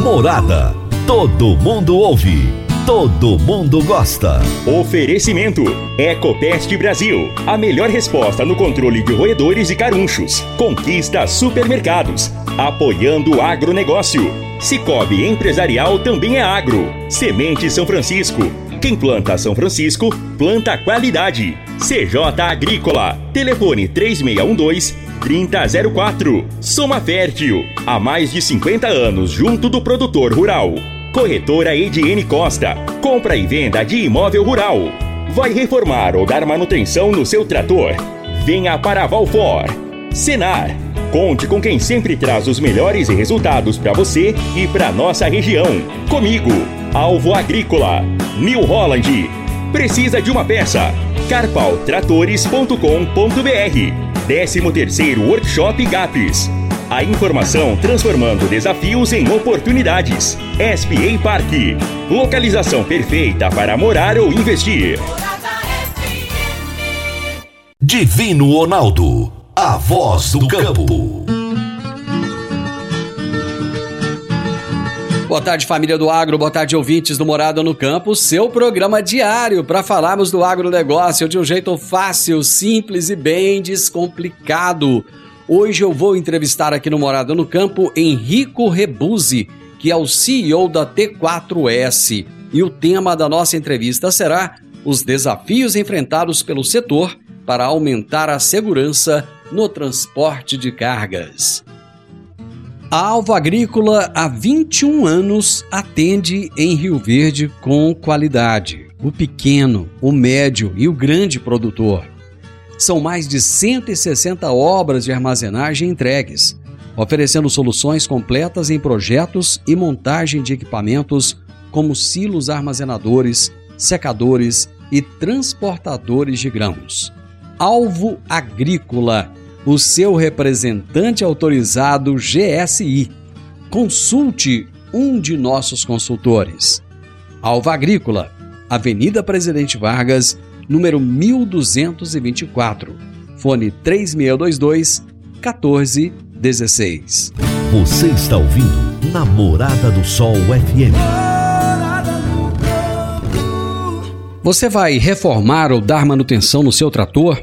Morada. Todo mundo ouve. Todo mundo gosta. Oferecimento: Ecopest Brasil. A melhor resposta no controle de roedores e carunchos. Conquista supermercados. Apoiando o agronegócio. Cicobi Empresarial também é agro. Semente São Francisco. Quem planta São Francisco, planta qualidade. CJ Agrícola. Telefone 3612 3004. Soma Fértil. Há mais de 50 anos junto do produtor rural. Corretora Ediene Costa. Compra e venda de imóvel rural. Vai reformar ou dar manutenção no seu trator? Venha para Valfor. Senar. Conte com quem sempre traz os melhores resultados para você e para nossa região. Comigo, Alvo Agrícola. New Holland. Precisa de uma peça? carpaltratores.com.br 13 terceiro Workshop GAPS. A informação transformando desafios em oportunidades. SPA Parque. Localização perfeita para morar ou investir. Divino Ronaldo. A voz do campo. Boa tarde, família do agro, boa tarde, ouvintes do Morada no Campo, seu programa diário para falarmos do agronegócio de um jeito fácil, simples e bem descomplicado. Hoje eu vou entrevistar aqui no Morada no Campo Henrico Rebuzzi, que é o CEO da T4S. E o tema da nossa entrevista será os desafios enfrentados pelo setor para aumentar a segurança no transporte de cargas. A Alva Agrícola há 21 anos atende em Rio Verde com qualidade. O pequeno, o médio e o grande produtor. São mais de 160 obras de armazenagem entregues, oferecendo soluções completas em projetos e montagem de equipamentos como silos armazenadores, secadores e transportadores de grãos. Alvo Agrícola o seu representante autorizado GSI. Consulte um de nossos consultores. Alva Agrícola, Avenida Presidente Vargas, número 1224. Fone 3622 1416. Você está ouvindo Namorada do Sol FM. Você vai reformar ou dar manutenção no seu trator?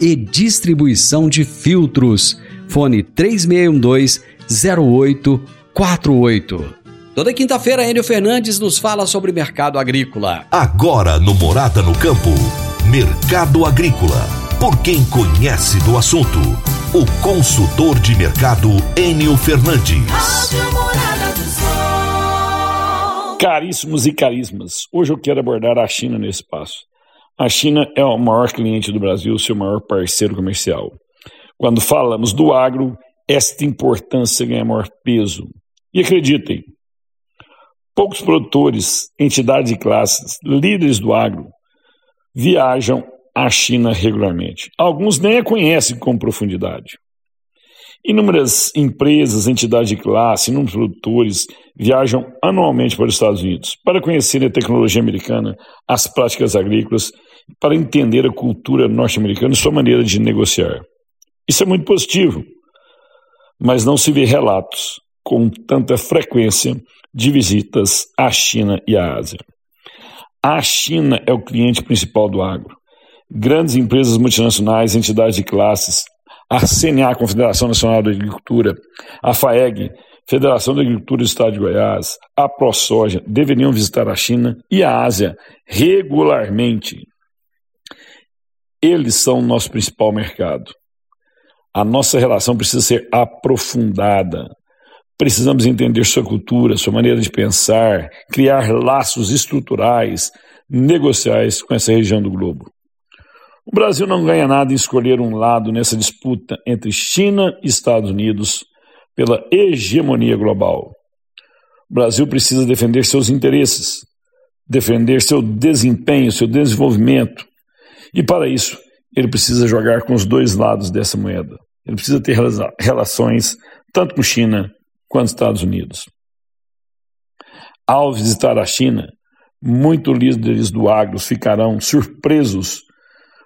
e distribuição de filtros. Fone 3612-0848. Toda quinta-feira, Enio Fernandes nos fala sobre mercado agrícola. Agora no Morada no Campo. Mercado Agrícola. Por quem conhece do assunto. O consultor de mercado Enio Fernandes. Rádio Morada do Sol. Caríssimos e carismas, hoje eu quero abordar a China nesse espaço. A China é o maior cliente do Brasil, seu maior parceiro comercial. Quando falamos do agro, esta importância ganha maior peso. E acreditem, poucos produtores, entidades e classes, líderes do agro, viajam à China regularmente. Alguns nem a conhecem com profundidade. Inúmeras empresas, entidades de classe, inúmeros produtores viajam anualmente para os Estados Unidos para conhecer a tecnologia americana, as práticas agrícolas, para entender a cultura norte-americana e sua maneira de negociar. Isso é muito positivo, mas não se vê relatos com tanta frequência de visitas à China e à Ásia. A China é o cliente principal do agro. Grandes empresas multinacionais, entidades de classes, a CNA, a Confederação Nacional da Agricultura, a FAEG, Federação da Agricultura do Estado de Goiás, a ProSoja deveriam visitar a China e a Ásia regularmente. Eles são o nosso principal mercado. A nossa relação precisa ser aprofundada. Precisamos entender sua cultura, sua maneira de pensar, criar laços estruturais, negociais com essa região do globo. O Brasil não ganha nada em escolher um lado nessa disputa entre China e Estados Unidos pela hegemonia global. O Brasil precisa defender seus interesses, defender seu desempenho, seu desenvolvimento. E para isso, ele precisa jogar com os dois lados dessa moeda. Ele precisa ter relações tanto com China quanto Estados Unidos. Ao visitar a China, muitos líderes do agro ficarão surpresos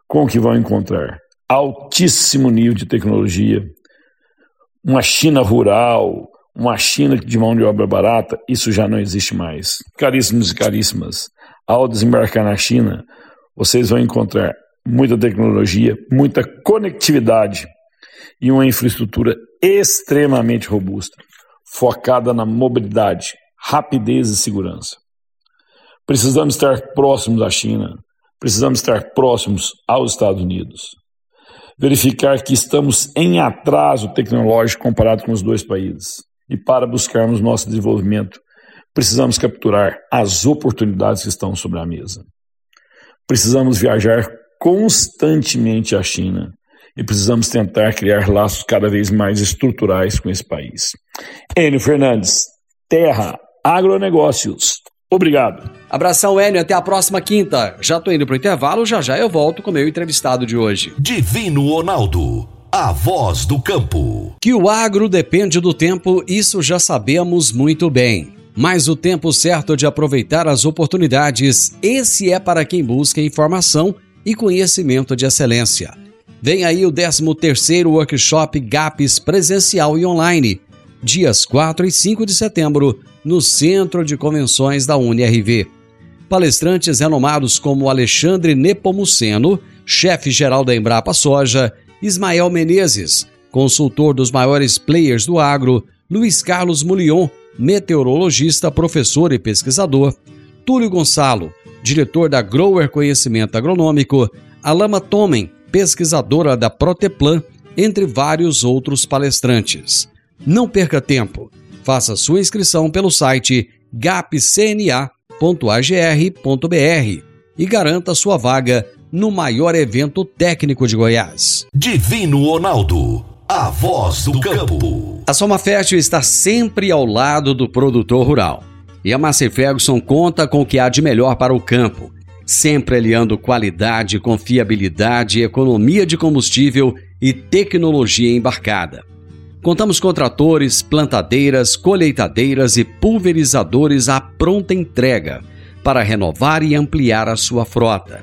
com o que vão encontrar. Altíssimo nível de tecnologia, uma China rural, uma China de mão de obra barata, isso já não existe mais. Caríssimos e caríssimas, ao desembarcar na China, vocês vão encontrar muita tecnologia, muita conectividade e uma infraestrutura extremamente robusta, focada na mobilidade, rapidez e segurança. Precisamos estar próximos da China, precisamos estar próximos aos Estados Unidos. Verificar que estamos em atraso tecnológico comparado com os dois países. E para buscarmos nosso desenvolvimento, precisamos capturar as oportunidades que estão sobre a mesa. Precisamos viajar constantemente à China e precisamos tentar criar laços cada vez mais estruturais com esse país. Enio Fernandes, Terra, Agronegócios. Obrigado. Abração, Enio. Até a próxima quinta. Já tô indo pro intervalo, já já eu volto com o meu entrevistado de hoje. Divino Ronaldo, a voz do campo. Que o agro depende do tempo, isso já sabemos muito bem. Mas o tempo certo de aproveitar as oportunidades, esse é para quem busca informação e conhecimento de excelência. Vem aí o 13º Workshop GAPS presencial e online, dias 4 e 5 de setembro, no Centro de Convenções da UniRV. Palestrantes renomados como Alexandre Nepomuceno, chefe-geral da Embrapa Soja, Ismael Menezes, consultor dos maiores players do agro, Luiz Carlos Mulion, meteorologista, professor e pesquisador, Túlio Gonçalo, diretor da Grower Conhecimento Agronômico, Alama Tomen, pesquisadora da Proteplan, entre vários outros palestrantes. Não perca tempo. Faça sua inscrição pelo site gapcna.agr.br e garanta sua vaga no maior evento técnico de Goiás. Divino Ronaldo, a voz do campo. A Soma Fértil está sempre ao lado do produtor rural. E a Massey Ferguson conta com o que há de melhor para o campo, sempre aliando qualidade, confiabilidade, economia de combustível e tecnologia embarcada. Contamos com tratores, plantadeiras, colheitadeiras e pulverizadores à pronta entrega para renovar e ampliar a sua frota.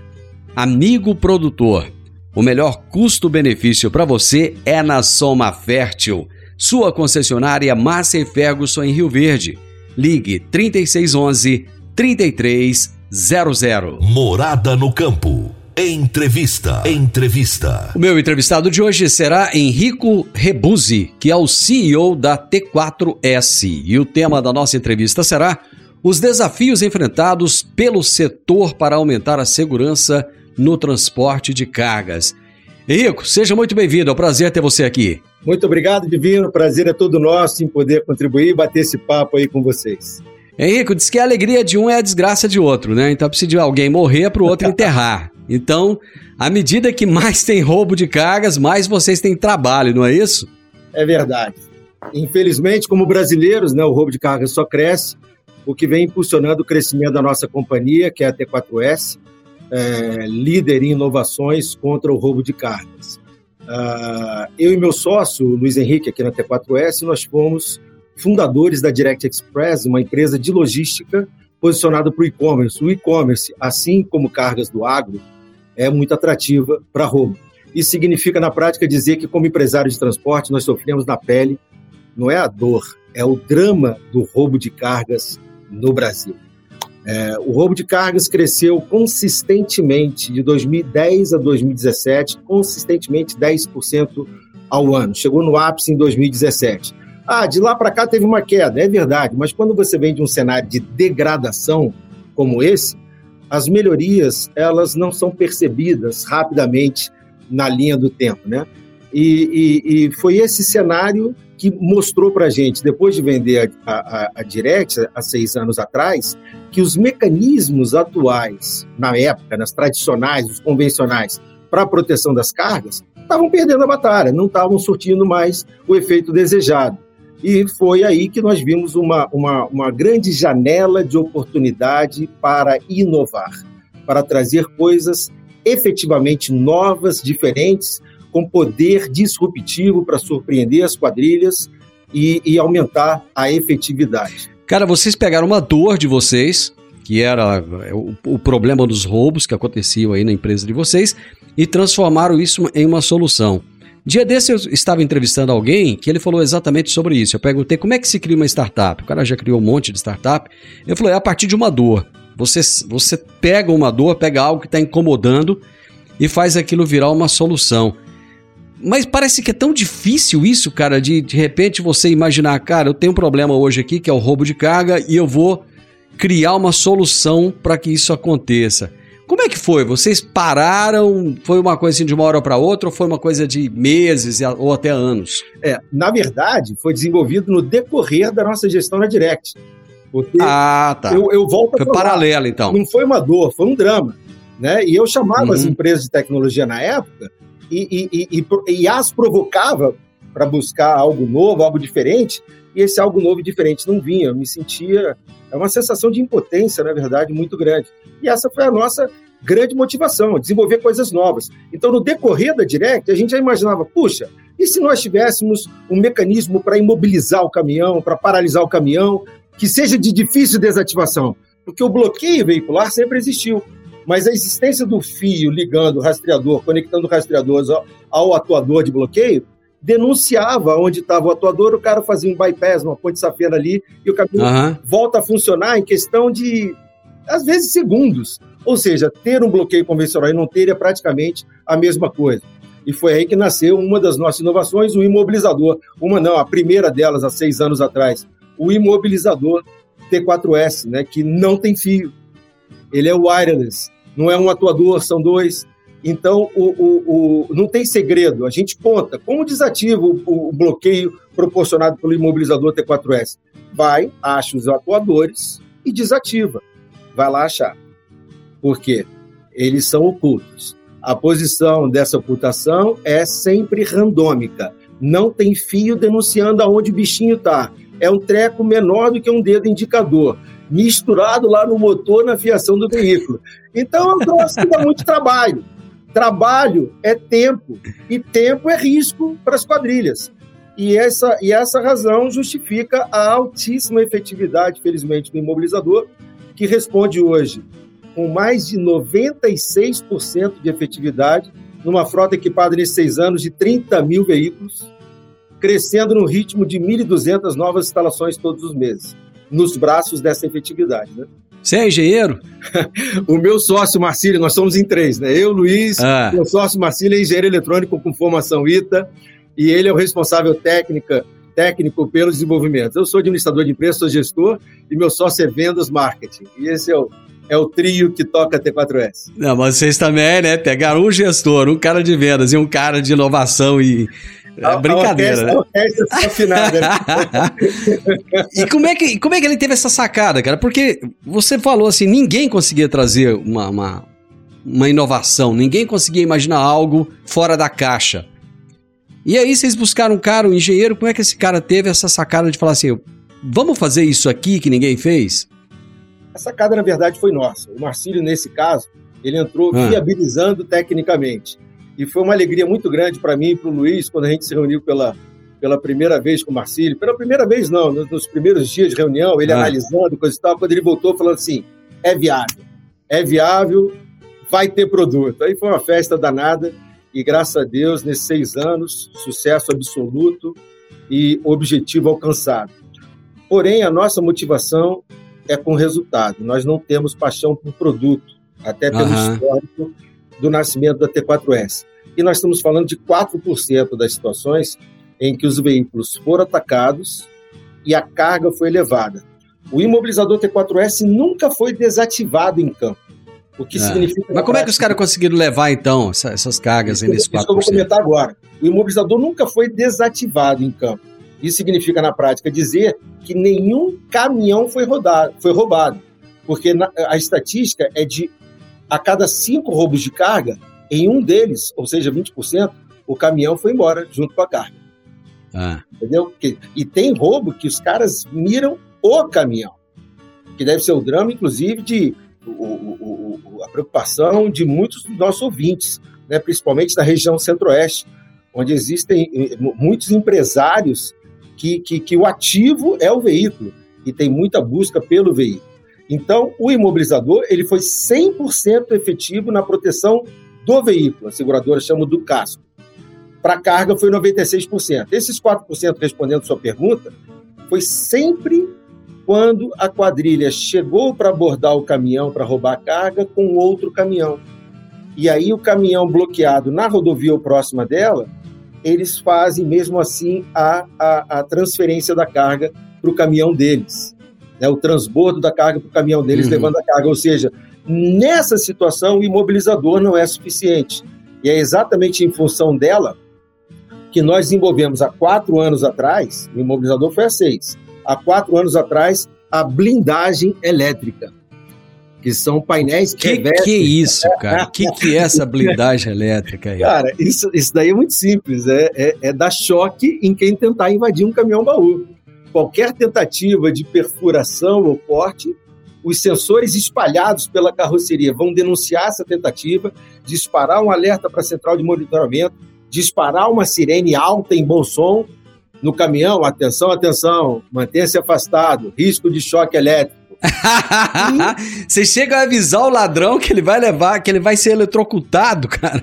Amigo produtor, o melhor custo-benefício para você é na Soma Fértil, sua concessionária Massa Ferguson em Rio Verde. Ligue 3611 3300. Morada no campo. Entrevista. Entrevista. O meu entrevistado de hoje será Henrico Rebuzzi, que é o CEO da T4S. E o tema da nossa entrevista será os desafios enfrentados pelo setor para aumentar a segurança no transporte de cargas. Henrico, seja muito bem-vindo. É um prazer ter você aqui. Muito obrigado, Divino. Prazer é todo nosso em poder contribuir e bater esse papo aí com vocês. Henrico, diz que a alegria de um é a desgraça de outro, né? Então precisa de alguém morrer para o outro enterrar. Então, à medida que mais tem roubo de cargas, mais vocês têm trabalho, não é isso? É verdade. Infelizmente, como brasileiros, né, o roubo de cargas só cresce, o que vem impulsionando o crescimento da nossa companhia, que é a T4S, é, líder em inovações contra o roubo de cargas. Uh, eu e meu sócio, Luiz Henrique, aqui na T4S, nós fomos fundadores da Direct Express, uma empresa de logística posicionada para o e-commerce. O e-commerce, assim como cargas do agro, é muito atrativa para roubo. Isso significa, na prática, dizer que, como empresário de transporte, nós sofremos na pele, não é a dor, é o drama do roubo de cargas no Brasil. É, o roubo de cargas cresceu consistentemente de 2010 a 2017, consistentemente 10% ao ano. Chegou no ápice em 2017. Ah, de lá para cá teve uma queda, é verdade, mas quando você vem de um cenário de degradação como esse, as melhorias elas não são percebidas rapidamente na linha do tempo, né? E, e, e foi esse cenário que mostrou para a gente, depois de vender a, a, a Direct há seis anos atrás, que os mecanismos atuais, na época, nas tradicionais, os convencionais, para a proteção das cargas, estavam perdendo a batalha, não estavam surtindo mais o efeito desejado. E foi aí que nós vimos uma, uma, uma grande janela de oportunidade para inovar, para trazer coisas efetivamente novas, diferentes, com poder disruptivo para surpreender as quadrilhas e, e, aumentar a efetividade. Cara, vocês pegaram uma dor de vocês, que era o, o problema dos roubos que aconteciam aí na empresa de vocês, e transformaram isso em uma solução. Dia desse eu estava entrevistando alguém que ele falou exatamente sobre isso. Eu perguntei como é que se cria uma startup. O cara já criou um monte de startup. Ele falou: é a partir de uma dor. Você, você pega uma dor, pega algo que está incomodando e faz aquilo virar uma solução. Mas parece que é tão difícil isso, cara, de de repente você imaginar, cara, eu tenho um problema hoje aqui que é o roubo de carga e eu vou criar uma solução para que isso aconteça. Como é que foi? Vocês pararam? Foi uma coisa assim de uma hora para outra ou foi uma coisa de meses ou até anos? É, na verdade, foi desenvolvido no decorrer da nossa gestão na Direct. Porque ah, tá. Eu, eu volto Foi paralelo, então. Não foi uma dor, foi um drama. Né? E eu chamava uhum. as empresas de tecnologia na época e, e, e, e as provocava para buscar algo novo, algo diferente, e esse algo novo e diferente não vinha. Eu me sentia. É uma sensação de impotência, na verdade, muito grande. E essa foi a nossa grande motivação, desenvolver coisas novas. Então, no decorrer da Direct, a gente já imaginava, puxa, e se nós tivéssemos um mecanismo para imobilizar o caminhão, para paralisar o caminhão, que seja de difícil desativação? Porque o bloqueio veicular sempre existiu. Mas a existência do fio ligando o rastreador, conectando o rastreador ao, ao atuador de bloqueio, denunciava onde estava o atuador, o cara fazia um bypass, uma ponte safena ali, e o caminho uhum. volta a funcionar em questão de, às vezes, segundos. Ou seja, ter um bloqueio convencional e não ter é praticamente a mesma coisa. E foi aí que nasceu uma das nossas inovações, o imobilizador. Uma não, a primeira delas, há seis anos atrás. O imobilizador T4S, né, que não tem fio. Ele é wireless não é um atuador, são dois. Então, o, o, o, não tem segredo. A gente conta como desativa o, bloqueio proporcionado pelo imobilizador T4S. Vai, acha os atuadores e desativa. Vai lá achar. Por quê? Eles são ocultos. A posição dessa ocultação é sempre randômica. Não tem fio denunciando aonde o bichinho está. É um treco menor do que um dedo indicador misturado lá no motor, na fiação do veículo. Então, é um que dá muito trabalho. Trabalho é tempo, e tempo é risco para as quadrilhas. E essa, e essa razão justifica a altíssima efetividade, felizmente, do imobilizador, que responde hoje com mais de 96% de efetividade, numa frota equipada nesses seis anos de 30 mil veículos, crescendo no ritmo de 1.200 novas instalações todos os meses nos braços dessa efetividade. Né? Você é engenheiro? o meu sócio Marcílio, nós somos em três, né? Eu, Luiz, ah. meu sócio Marcílio é engenheiro eletrônico com formação ITA e ele é o responsável técnica, técnico pelo desenvolvimento. Eu sou administrador de empresa, sou gestor e meu sócio é vendas marketing. E esse é o, é o trio que toca a T4S. Não, mas vocês também, né? Pegaram um gestor, um cara de vendas e um cara de inovação e, é brincadeira, a orquestra, né? afinada. Né? e como é, que, como é que ele teve essa sacada, cara? Porque você falou assim, ninguém conseguia trazer uma, uma, uma inovação, ninguém conseguia imaginar algo fora da caixa. E aí vocês buscaram um cara, um engenheiro, como é que esse cara teve essa sacada de falar assim, vamos fazer isso aqui que ninguém fez? A sacada, na verdade, foi nossa. O Marcílio, nesse caso, ele entrou ah. viabilizando tecnicamente. E foi uma alegria muito grande para mim e para o Luiz quando a gente se reuniu pela, pela primeira vez com o Marcílio. Pela primeira vez, não, nos, primeiros dias de reunião, ele ah. analisando coisa e tal, quando ele voltou falando assim: é viável, é viável, vai ter produto. Aí foi uma festa danada e graças a Deus, nesses seis anos, sucesso absoluto e objetivo alcançado. Porém, a nossa motivação é com resultado. Nós não temos paixão por produto, até pelo uhum. histórico do nascimento da T4S. E nós estamos falando de 4% das situações em que os veículos foram atacados e a carga foi levada. O imobilizador T4S nunca foi desativado em campo. O que É. significa. Mas como é que os caras conseguiram levar, então, essa- essas cargas aí nesse Isso que eu vou 4%? comentar agora. O imobilizador nunca foi desativado em campo. Isso significa, na prática, dizer que nenhum caminhão foi, rodado, foi roubado. Porque a estatística é de a cada cinco roubos de carga, em um deles, ou seja, 20%, o caminhão foi embora junto com a carga. Ah, Entendeu? E tem roubo que os caras miram o caminhão. Que deve ser o drama, inclusive, de o- o- o- a preocupação de muitos dos nossos ouvintes, né? principalmente da região centro-oeste, onde existem eh, mu- muitos empresários que, que, que o ativo é o veículo e tem muita busca pelo veículo. Então, o imobilizador ele foi 100% efetivo na proteção do veículo. A seguradora chama do casco. Para carga foi 96%. Esses 4% respondendo sua pergunta foi sempre quando a quadrilha chegou para abordar o caminhão para roubar a carga com outro caminhão. E aí o caminhão bloqueado na rodovia ou próxima dela, eles fazem mesmo assim a, a, a transferência da carga para o caminhão deles. Né? O transbordo da carga para o caminhão deles Uhum. levando a carga. Ou seja, nessa situação o imobilizador não é suficiente. E é exatamente em função dela que nós desenvolvemos há quatro anos atrás, o imobilizador foi há seis, há quatro anos atrás, a blindagem elétrica, que são painéis que, que revestem que é isso, cara? Que que é essa blindagem elétrica aí? Cara, isso, isso daí é muito simples. É, é, é dar choque em quem tentar invadir um caminhão baú. Qualquer tentativa de perfuração ou corte, os sensores espalhados pela carroceria vão denunciar essa tentativa, disparar um alerta para a central de monitoramento, disparar uma sirene alta em bom som no caminhão. Atenção, atenção, mantenha-se afastado, risco de choque elétrico. Você chega a avisar o ladrão que ele vai levar, que ele vai ser eletrocutado, cara.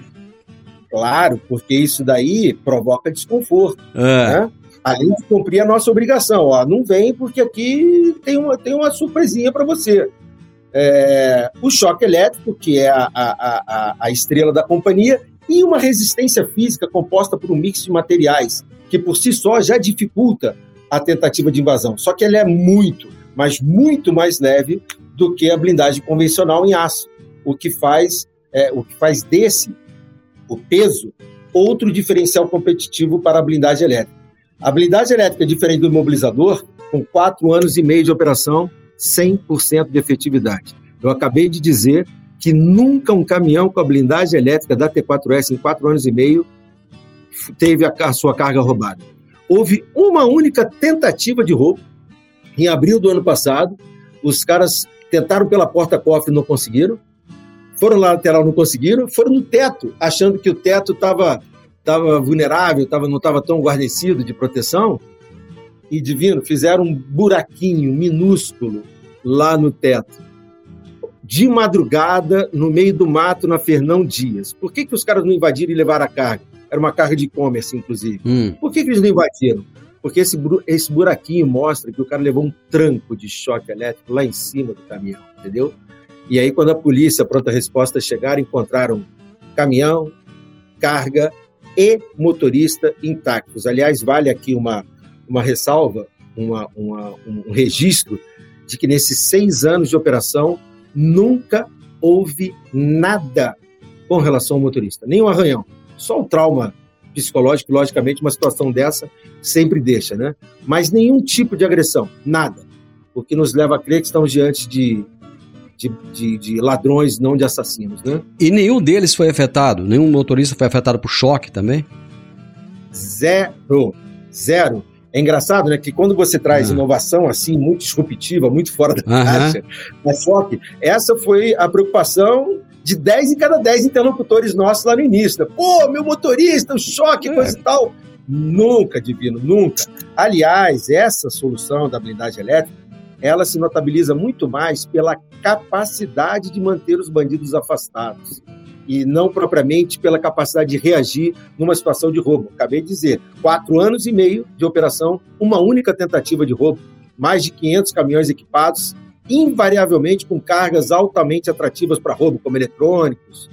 Claro, porque isso daí provoca desconforto. Ah, né? Além de cumprir a nossa obrigação. Ó, não vem porque aqui tem uma, tem uma surpresinha para você. É, o choque elétrico, que é a, a, a, a estrela da companhia, e uma resistência física composta por um mix de materiais, que por si só já dificulta a tentativa de invasão. Só que ela é muito, mas muito mais leve do que a blindagem convencional em aço, o que faz, é, o que faz desse, o peso, outro diferencial competitivo para a blindagem elétrica. A blindagem elétrica, diferente do imobilizador, com quatro anos e meio de operação, 100% de efetividade. Eu acabei de dizer que nunca um caminhão com a blindagem elétrica da T4S em quatro anos e meio teve a, sua carga roubada. Houve uma única tentativa de roubo em abril do ano passado. Os caras tentaram pela porta-cofre e não conseguiram. Foram lá lateral, não conseguiram. Foram no teto, achando que o teto estava estava vulnerável, tava, não estava tão guarnecido de proteção, e divino, fizeram um buraquinho minúsculo lá no teto. De madrugada, no meio do mato, na Fernão Dias. Por que, que os caras não invadiram e levaram a carga? Era uma carga de e-commerce, inclusive. hum. Por que, que eles não invadiram? Porque esse, esse buraquinho mostra que o cara levou um tranco de choque elétrico lá em cima do caminhão, entendeu? E aí, quando a polícia, a pronta resposta, chegaram, encontraram caminhão, carga e motorista intactos. Aliás, vale aqui uma, uma ressalva, uma, uma- um registro de que nesses seis anos de operação nunca houve nada com relação ao motorista, nem um arranhão. Só o trauma psicológico, logicamente, uma situação dessa sempre deixa, né? Mas nenhum tipo de agressão, nada. O que nos leva a crer que estamos diante de, de, de- de ladrões, não de assassinos, né? E nenhum deles foi afetado? Nenhum motorista foi afetado por choque também? Zero. Zero. É engraçado, né? Que quando você traz Ah. inovação assim, muito disruptiva, muito fora da Aham. caixa, na choque, essa foi a preocupação de 10 em cada 10 interlocutores nossos lá no início. né? Pô, meu motorista, o choque, É. coisa e tal. Nunca, Divino, nunca. Aliás, essa solução da blindagem elétrica, ela se notabiliza muito mais pela capacidade de manter os bandidos afastados e não propriamente pela capacidade de reagir numa situação de roubo. Acabei de dizer, quatro anos e meio de operação, uma única tentativa de roubo, mais de 500 caminhões equipados, invariavelmente com cargas altamente atrativas para roubo, como eletrônicos,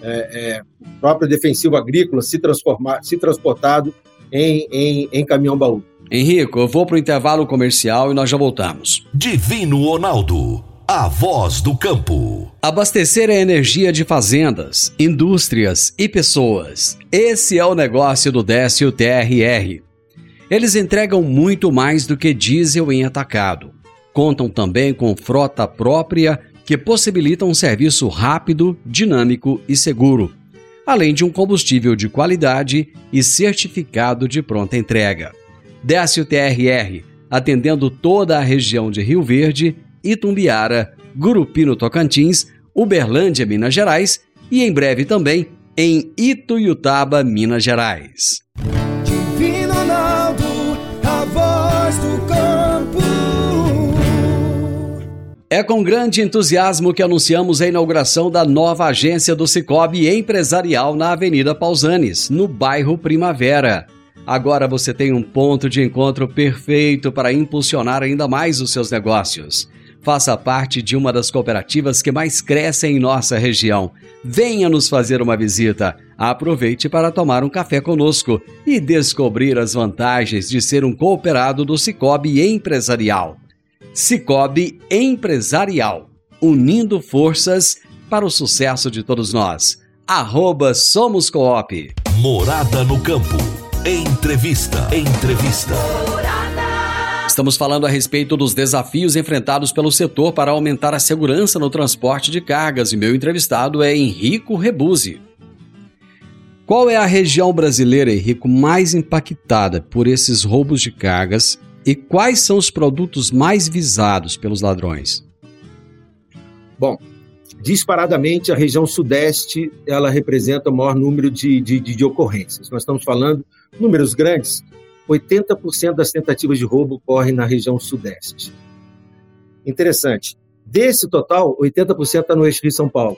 é, é, próprio defensivo agrícola se, transformar, se transportado em, em, em caminhão baú. Henrico, eu vou pro intervalo comercial e nós já voltamos. Divino Ronaldo, a voz do campo. Abastecer a energia de fazendas, indústrias e pessoas. Esse é o negócio do Décio TRR. Eles entregam muito mais do que diesel em atacado. Contam também com frota própria que possibilita um serviço rápido, dinâmico e seguro, além de um combustível de qualidade e certificado de pronta entrega. Décio TRR, atendendo toda a região de Rio Verde, Itumbiara, Gurupi no Tocantins, Uberlândia, Minas Gerais e em breve também em Ituiutaba, Minas Gerais. Divino Ronaldo, a voz do campo. É com grande entusiasmo que anunciamos a inauguração da nova agência do Cicobi Empresarial na Avenida Pausanes, no bairro Primavera. Agora você tem um ponto de encontro perfeito para impulsionar ainda mais os seus negócios. Faça parte de uma das cooperativas que mais crescem em nossa região. Venha nos fazer uma visita. Aproveite para tomar um café conosco e descobrir as vantagens de ser um cooperado do Cicobi Empresarial. Cicobi Empresarial, unindo forças para o sucesso de todos nós. Arroba Somos Coop. Morada no campo. Entrevista. Entrevista. Estamos falando a respeito dos desafios enfrentados pelo setor para aumentar a segurança no transporte de cargas e meu entrevistado é Henrico Rebuzzi. Qual é a região brasileira, Henrico, mais impactada por esses roubos de cargas e quais são os produtos mais visados pelos ladrões? Bom, disparadamente a região sudeste ela representa o maior número de, de, de, de ocorrências. Nós estamos falando números grandes. 80% das tentativas de roubo ocorrem na região sudeste. Interessante. Desse total, 80% está no eixo Rio-São Paulo.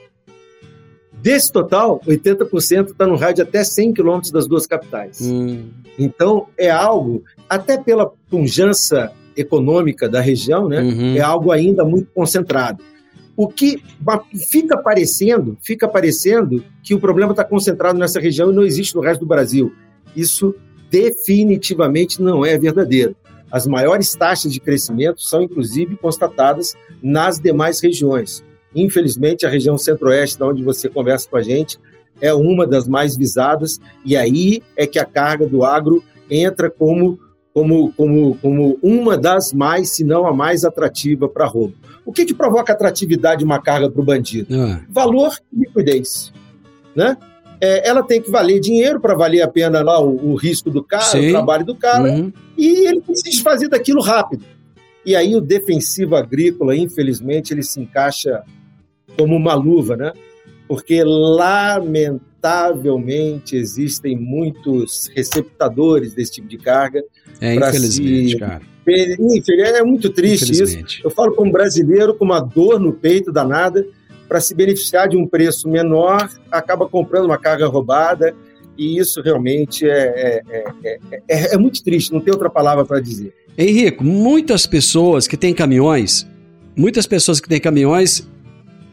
Desse total, 80% está no rádio até 100 quilômetros das duas capitais. Hum. Então, é algo, até pela pujança econômica da região, né, Uhum. é algo ainda muito concentrado. O que fica parecendo, fica parecendo que o problema está concentrado nessa região e não existe no resto do Brasil. Isso definitivamente não é verdadeiro. As maiores taxas de crescimento são, inclusive, constatadas nas demais regiões. Infelizmente, a região centro-oeste, da onde você conversa com a gente, é uma das mais visadas, e aí é que a carga do agro entra como, como, como, como uma das mais, se não a mais atrativa para roubo. O que, que provoca atratividade de uma carga para o bandido? Ah, valor e liquidez. Né? É, ela tem que valer dinheiro para valer a pena lá o, o risco do cara, Sim. o trabalho do cara, uhum. e ele precisa fazer daquilo rápido. E aí o defensivo agrícola, infelizmente, ele se encaixa como uma luva, né? Porque lamentavelmente existem muitos receptadores desse tipo de carga. É, infelizmente, se- cara. É muito triste isso. Eu falo como brasileiro com uma dor no peito danada para se beneficiar de um preço menor, acaba comprando uma carga roubada e isso realmente é, é, é, é, é muito triste, não tem outra palavra para dizer. Henrico, muitas pessoas que têm caminhões, muitas pessoas que têm caminhões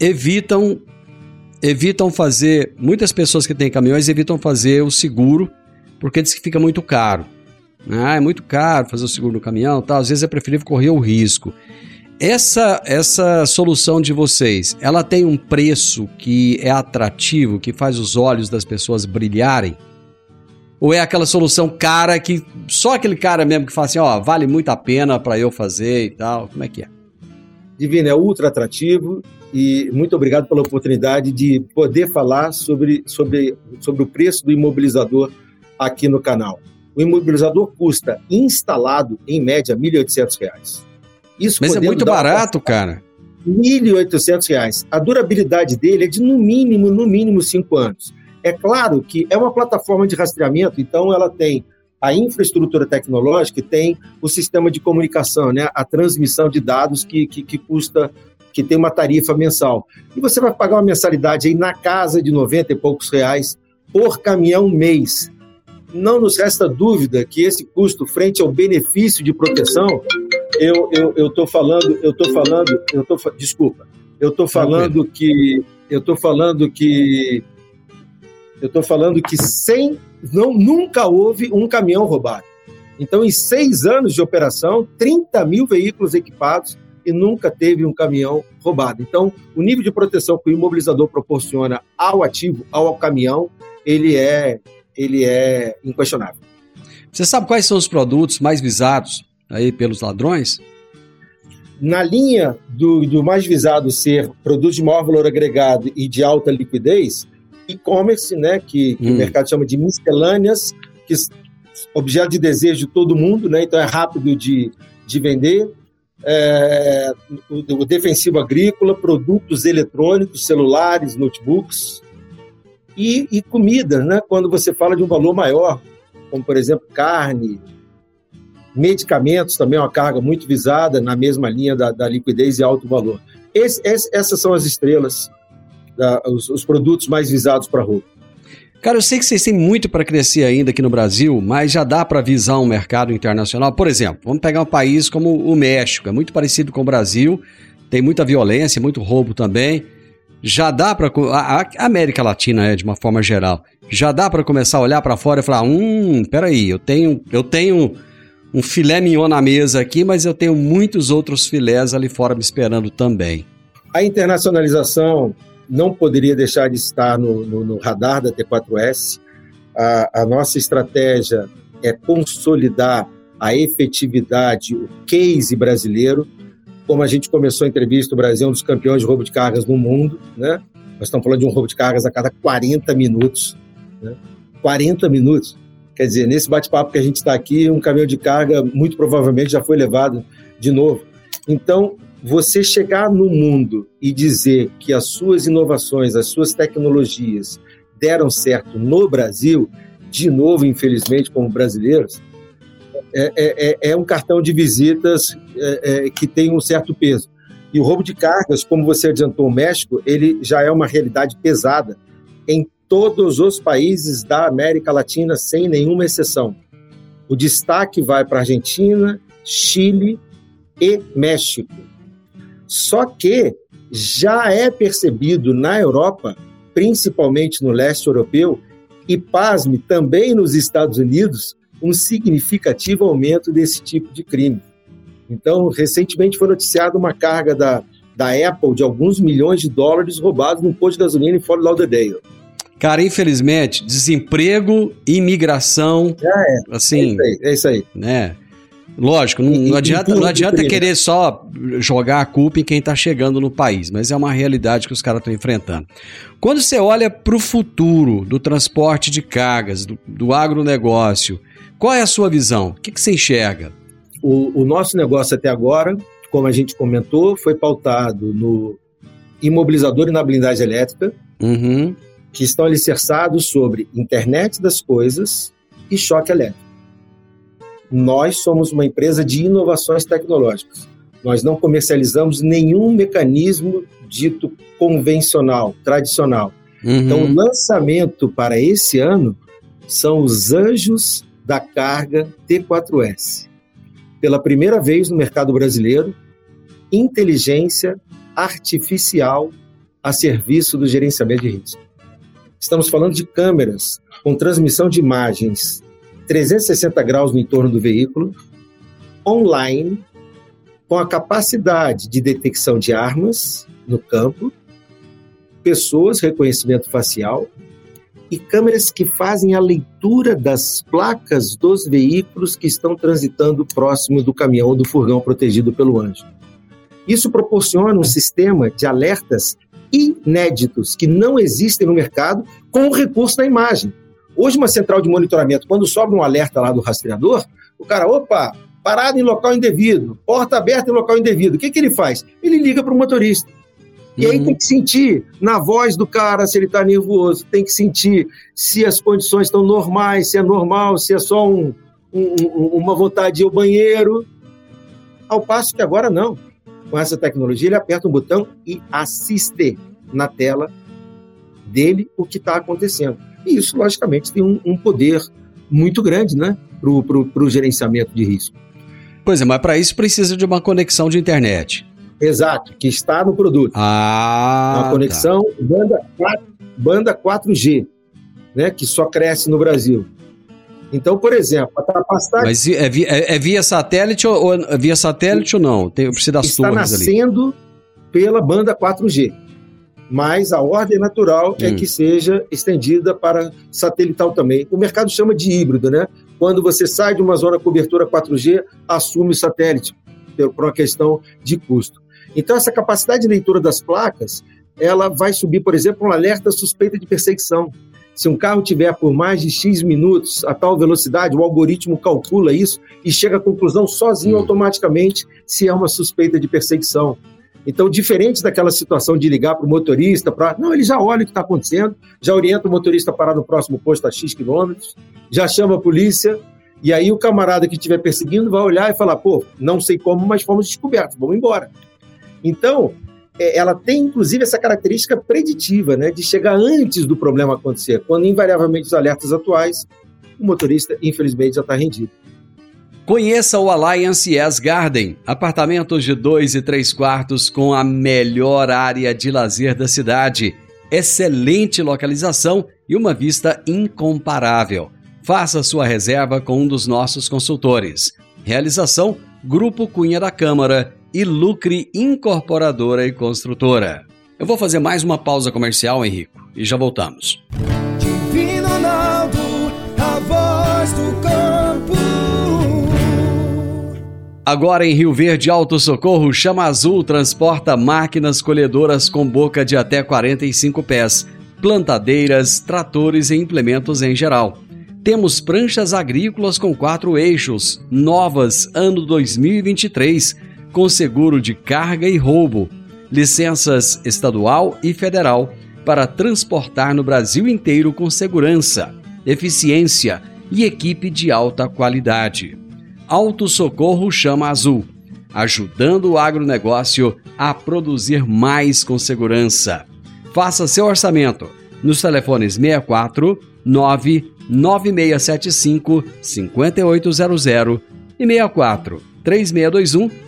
evitam evitam fazer, muitas pessoas que têm caminhões evitam fazer o seguro porque diz que fica muito caro. Ah, é muito caro fazer o seguro no caminhão, tal. Às vezes é preferível correr o risco. Essa essa solução de vocês, ela tem um preço que é atrativo, que faz os olhos das pessoas brilharem? Ou é aquela solução cara que só aquele cara mesmo que fala assim, ó, vale muito a pena para eu fazer e tal? Como é que é? Divino, é ultra atrativo e muito obrigado pela oportunidade de poder falar sobre, sobre, sobre o preço do imobilizador aqui no canal. O imobilizador custa instalado, em média, R$ 1.800. Isso Mas é muito barato, cara. R$ 1.800. A durabilidade dele é de no mínimo, no mínimo 5 anos. É claro que é uma plataforma de rastreamento, então ela tem a infraestrutura tecnológica e tem o sistema de comunicação, né? a transmissão de dados que, que, que custa, que tem uma tarifa mensal. E você vai pagar uma mensalidade aí na casa de 90 e poucos reais por caminhão mês. Não nos resta dúvida que esse custo, frente ao benefício de proteção, eu eu eu tô falando, eu tô falando, eu tô desculpa. Eu tô falando que eu tô falando que Eu estou falando que sem, não, nunca houve um caminhão roubado. Então, em seis anos de operação, 30 mil veículos equipados e nunca teve um caminhão roubado. Então, o nível de proteção que o imobilizador proporciona ao ativo, ao caminhão, ele é, ele é inquestionável. Você sabe quais são os produtos mais visados aí pelos ladrões? Na linha do, do mais visado ser produtos de maior valor agregado e de alta liquidez, e-commerce, né, que, que hum. o mercado chama de miscelâneas, que objeto de desejo de todo mundo, né, então é rápido de, de vender. É, o, o defensivo agrícola, produtos eletrônicos, celulares, notebooks e, e comida, né, quando você fala de um valor maior, como por exemplo carne, medicamentos também é uma carga muito visada na mesma linha da, da liquidez e alto valor. Esse, esse, essas são as estrelas, da, os, os, produtos mais visados para roupa. Cara, eu sei que vocês têm muito para crescer ainda aqui no Brasil, mas já dá para visar um mercado internacional. Por exemplo, vamos pegar um país como o México, é muito parecido com o Brasil, tem muita violência, muito roubo também. Já dá para a, a América Latina é de uma forma geral já dá para começar a olhar para fora e falar: hum, peraí, eu tenho, eu tenho um filé mignon na mesa aqui, mas eu tenho muitos outros filés ali fora me esperando também. A internacionalização não poderia deixar de estar no, no, no radar da T4S. A, a nossa estratégia é consolidar a efetividade, o case brasileiro. Como a gente começou a entrevista, o Brasil é um dos campeões de roubo de cargas no mundo, né? Nós estamos falando de um roubo de cargas a cada 40 minutos. Né? 40 minutos. Quer dizer, nesse bate-papo que a gente está aqui, um caminhão de carga muito provavelmente já foi levado de novo. Então, você chegar no mundo e dizer que as suas inovações, as suas tecnologias deram certo no Brasil, de novo, infelizmente, como brasileiros, é, é, é, é um cartão de visitas é, é, que tem um certo peso. E o roubo de cargas, como você adiantou o México, ele já é uma realidade pesada em todos os países da América Latina, sem nenhuma exceção. O destaque vai para Argentina, Chile e México. Só que já é percebido na Europa, principalmente no leste europeu, e pasme também nos Estados Unidos, um significativo aumento desse tipo de crime. Então, recentemente foi noticiada uma carga da, da Apple de alguns milhões de dólares roubados num posto de gasolina em Fort Lauderdale. Cara, infelizmente, desemprego, imigração, é, assim, é isso aí, é isso aí. né? Lógico, não, não adianta, não adianta querer só jogar a culpa em quem está chegando no país, mas é uma realidade que os caras estão enfrentando. Quando você olha para o futuro do transporte de cargas, do, do agronegócio, qual é a sua visão? O que, que você enxerga? O, o nosso negócio até agora, como a gente comentou, foi pautado no imobilizador e na blindagem elétrica. Uhum que estão alicerçados sobre internet das coisas e choque elétrico. Nós somos uma empresa de inovações tecnológicas. Nós não comercializamos nenhum mecanismo dito convencional, tradicional. Uhum. Então, o lançamento para esse ano são os Anjos da Carga T4S. Pela primeira vez no mercado brasileiro, inteligência artificial a serviço do gerenciamento de risco. Estamos falando de câmeras com transmissão de imagens 360 graus no entorno do veículo, online, com a capacidade de detecção de armas no campo, pessoas, reconhecimento facial e câmeras que fazem a leitura das placas dos veículos que estão transitando próximo do caminhão ou do furgão protegido pelo anjo. Isso proporciona um sistema de alertas inéditos que não existem no mercado com o recurso da imagem. Hoje, uma central de monitoramento, quando sobra um alerta lá do rastreador, o cara, opa, parado em local indevido, porta aberta em local indevido, o que, que ele faz? Ele liga para o motorista. E aí uhum. tem que sentir na voz do cara se ele está nervoso, tem que sentir se as condições estão normais, se é normal, se é só um, um, uma vontade de ir ao banheiro. Ao passo que agora não com essa tecnologia, ele aperta um botão e assiste na tela dele o que está acontecendo. E isso, logicamente, tem um, um poder muito grande né, para o gerenciamento de risco. Pois é, mas para isso precisa de uma conexão de internet. Exato, que está no produto. Ah, uma conexão tá. banda, 4, banda 4G. né, que só cresce no Brasil. Então, por exemplo, a capacidade. Mas é via, é, é via satélite ou, ou é via satélite ou não? Tem, precisa das está torres nascendo ali. pela banda 4G. Mas a ordem natural é Hum. que seja estendida para satelital também. O mercado chama de híbrido, né? Quando você sai de uma zona cobertura 4G, assume o satélite, por por uma questão de custo. Então, essa capacidade de leitura das placas, ela vai subir, por exemplo, um alerta suspeita de perseguição. Se um carro tiver por mais de X minutos a tal velocidade, o algoritmo calcula isso e chega à conclusão sozinho Hum. automaticamente se é uma suspeita de perseguição. Então, diferente daquela situação de ligar para o motorista, para. Não, ele já olha o que está acontecendo, já orienta o motorista a parar no próximo posto a X quilômetros, já chama a polícia, e aí o camarada que estiver perseguindo vai olhar e falar: pô, não sei como, mas fomos descobertos, vamos embora. Então, ela tem inclusive essa característica preditiva, né, de chegar antes do problema acontecer, quando invariavelmente os alertas atuais, o motorista, infelizmente, já está rendido. Conheça o Alliance Yes Garden, apartamentos de dois e três quartos com a melhor área de lazer da cidade, excelente localização e uma vista incomparável. Faça sua reserva com um dos nossos consultores. Realização: Grupo Cunha da Câmara e Lucre Incorporadora e Construtora. Eu vou fazer mais uma pausa comercial, Henrico, e já voltamos. Divino Ronaldo, a voz do campo. Agora em Rio Verde Alto Socorro, Chama Azul transporta máquinas colhedoras com boca de até 45 pés, plantadeiras, tratores e implementos em geral. Temos pranchas agrícolas com quatro eixos, novas ano 2023, com seguro de carga e roubo, licenças estadual e federal para transportar no Brasil inteiro com segurança, eficiência e equipe de alta qualidade. Auto Socorro Chama Azul, ajudando o agronegócio a produzir mais com segurança. Faça seu orçamento nos telefones 64 99675 5800 e 64 3621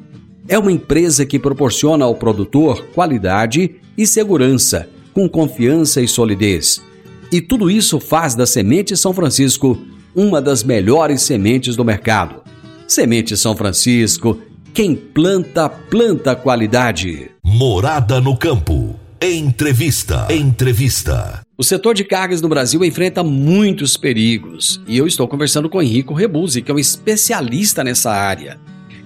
É uma empresa que proporciona ao produtor qualidade e segurança, com confiança e solidez. E tudo isso faz da Semente São Francisco uma das melhores sementes do mercado. Semente São Francisco, quem planta, planta qualidade. Morada no campo. Entrevista. Entrevista. O setor de cargas no Brasil enfrenta muitos perigos e eu estou conversando com Henrico Rebuzzi, que é um especialista nessa área.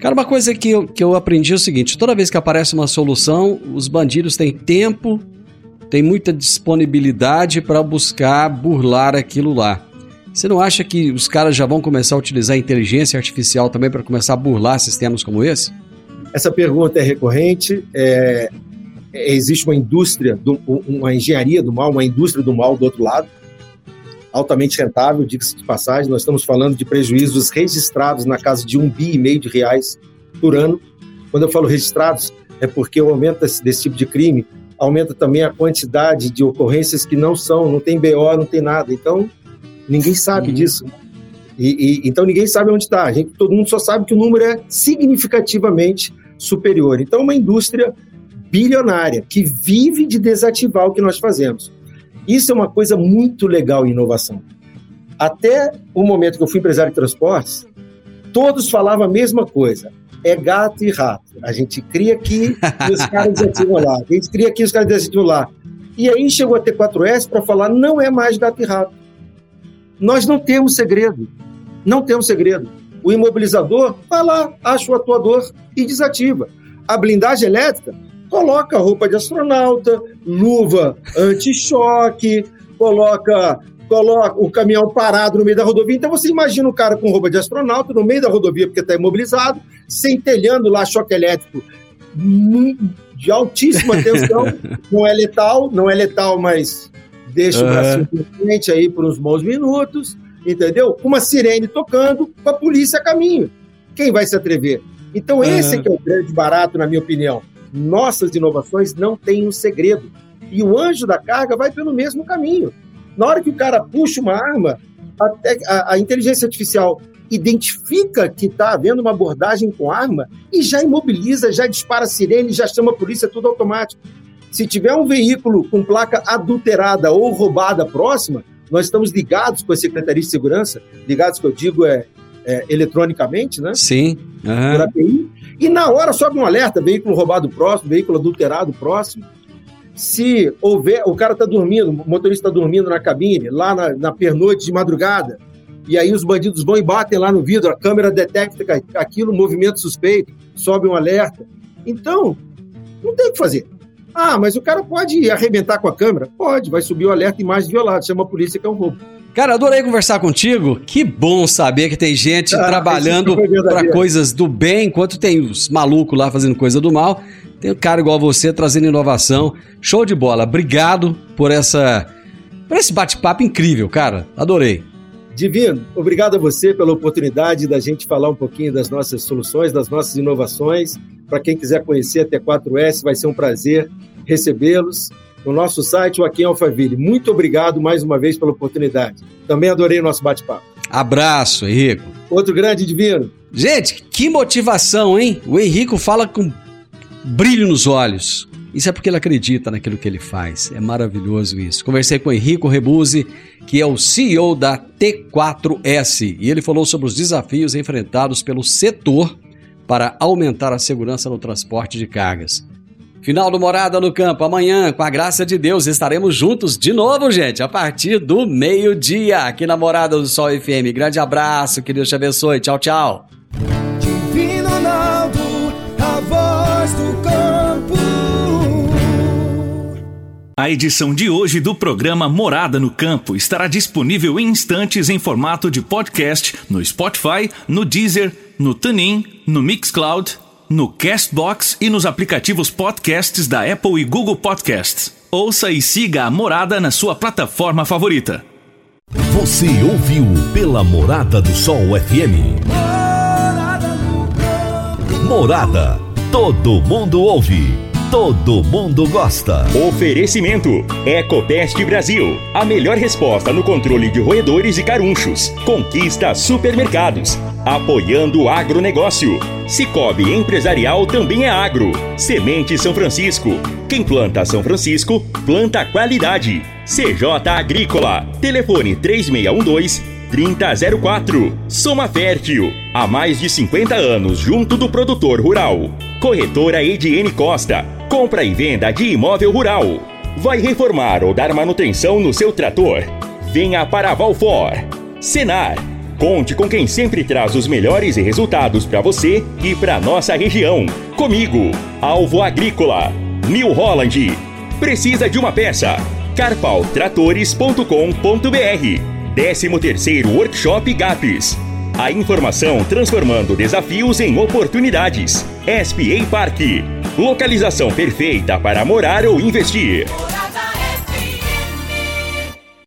Cara, uma coisa que eu, que eu aprendi é o seguinte: toda vez que aparece uma solução, os bandidos têm tempo, têm muita disponibilidade para buscar burlar aquilo lá. Você não acha que os caras já vão começar a utilizar a inteligência artificial também para começar a burlar sistemas como esse? Essa pergunta é recorrente. é, é, existe uma indústria, do- uma engenharia do mal, uma indústria do mal do outro lado, altamente rentável, diga-se de passagem. Nós estamos falando de prejuízos registrados na casa de um bi e meio de reais por ano. Quando eu falo registrados, é porque o aumento desse, desse tipo de crime aumenta também a quantidade de ocorrências que não são, não tem BO, não tem nada. Então, ninguém sabe Uhum. disso. E, e- então ninguém sabe onde está. Todo mundo só sabe que o número é significativamente superior. Então, é uma indústria bilionária que vive de desativar o que nós fazemos. Isso é uma coisa muito legal em inovação. Até o momento que eu fui empresário de transportes, todos falavam a mesma coisa. É gato e rato. A gente cria aqui e os caras desativam lá. A gente cria aqui e os caras desativam lá. E aí chegou a T4S para falar, não é mais gato e rato. Nós não temos segredo. Não temos segredo. O imobilizador vai lá, acha o atuador e desativa. A blindagem elétrica coloca roupa de astronauta, luva anti-choque, coloca, coloca o caminhão parado no meio da rodovia. Então você imagina o cara com roupa de astronauta no meio da rodovia porque está imobilizado, centelhando lá choque elétrico de altíssima tensão. não é letal, não é letal, mas deixa o bracinho pra frente aí por uns bons minutos. entendeu? Com uma sirene tocando, com a polícia a caminho. Quem vai se atrever? Então, esse é que é o grande barato, na minha opinião. Nossas inovações não têm um segredo. E o anjo da carga vai pelo mesmo caminho. Na hora que o cara puxa uma arma, a, a, a inteligência artificial identifica que está havendo uma abordagem com arma e já imobiliza, já dispara sirene, já chama a polícia, tudo automático. Se tiver um veículo com placa adulterada ou roubada próxima, nós estamos ligados com a Secretaria de Segurança, ligados que eu digo é, é eletronicamente, né? Sim. Uhum. Por API, e na hora sobe um alerta, veículo roubado próximo, veículo adulterado próximo. Se houver, o cara está dormindo, o motorista está dormindo na cabine, lá na, na pernoite de madrugada, e aí os bandidos vão e batem lá no vidro, a câmera detecta aquilo, movimento suspeito, sobe um alerta. Então, não tem o que fazer. Ah, mas o cara pode arrebentar com a câmera? Pode, vai subir o alerta imagem violada, chama a polícia que é um roubo. Cara, adorei conversar contigo. Que bom saber que tem gente ah, trabalhando para coisas do bem, enquanto tem os malucos lá fazendo coisa do mal. Tem um cara igual você trazendo inovação. Show de bola. Obrigado por essa por esse bate-papo incrível, cara. Adorei. Divino, obrigado a você pela oportunidade da gente falar um pouquinho das nossas soluções, das nossas inovações. Para quem quiser conhecer a T4S, vai ser um prazer recebê-los no nosso site, o Aqui Alphaville. Muito obrigado mais uma vez pela oportunidade. Também adorei o nosso bate-papo. Abraço, Henrico. Outro grande divino. Gente, que motivação, hein? O Henrico fala com brilho nos olhos. Isso é porque ele acredita naquilo que ele faz. É maravilhoso isso. Conversei com o Henrico Rebuzzi, que é o CEO da T4S, e ele falou sobre os desafios enfrentados pelo setor para aumentar a segurança no transporte de cargas. Final do Morada no Campo. Amanhã, com a graça de Deus, estaremos juntos de novo, gente, a partir do meio-dia, aqui na Morada do Sol FM. Grande abraço, que Deus te abençoe. Tchau, tchau. Divino Ronaldo, a voz do campo. A edição de hoje do programa Morada no Campo estará disponível em instantes em formato de podcast no Spotify, no Deezer, no TuneIn, no Mixcloud no Castbox e nos aplicativos podcasts da Apple e Google Podcasts. Ouça e siga a Morada na sua plataforma favorita. Você ouviu pela Morada do Sol FM. Morada. Todo mundo ouve todo mundo gosta. Oferecimento: Ecopest Brasil. A melhor resposta no controle de roedores e carunchos. Conquista supermercados. Apoiando o agronegócio. Cicobi Empresarial também é agro. Semente São Francisco. Quem planta São Francisco, planta qualidade. CJ Agrícola. Telefone 3612 3004. Soma Fértil. Há mais de 50 anos junto do produtor rural. Corretora Ediene Costa compra e venda de imóvel rural. Vai reformar ou dar manutenção no seu trator? Venha para Valfor. Senar. Conte com quem sempre traz os melhores resultados para você e para nossa região. Comigo, Alvo Agrícola. New Holland. Precisa de uma peça? carpaltratores.com.br 13 terceiro Workshop GAPS. A informação transformando desafios em oportunidades. SPA Parque. Localização perfeita para morar ou investir.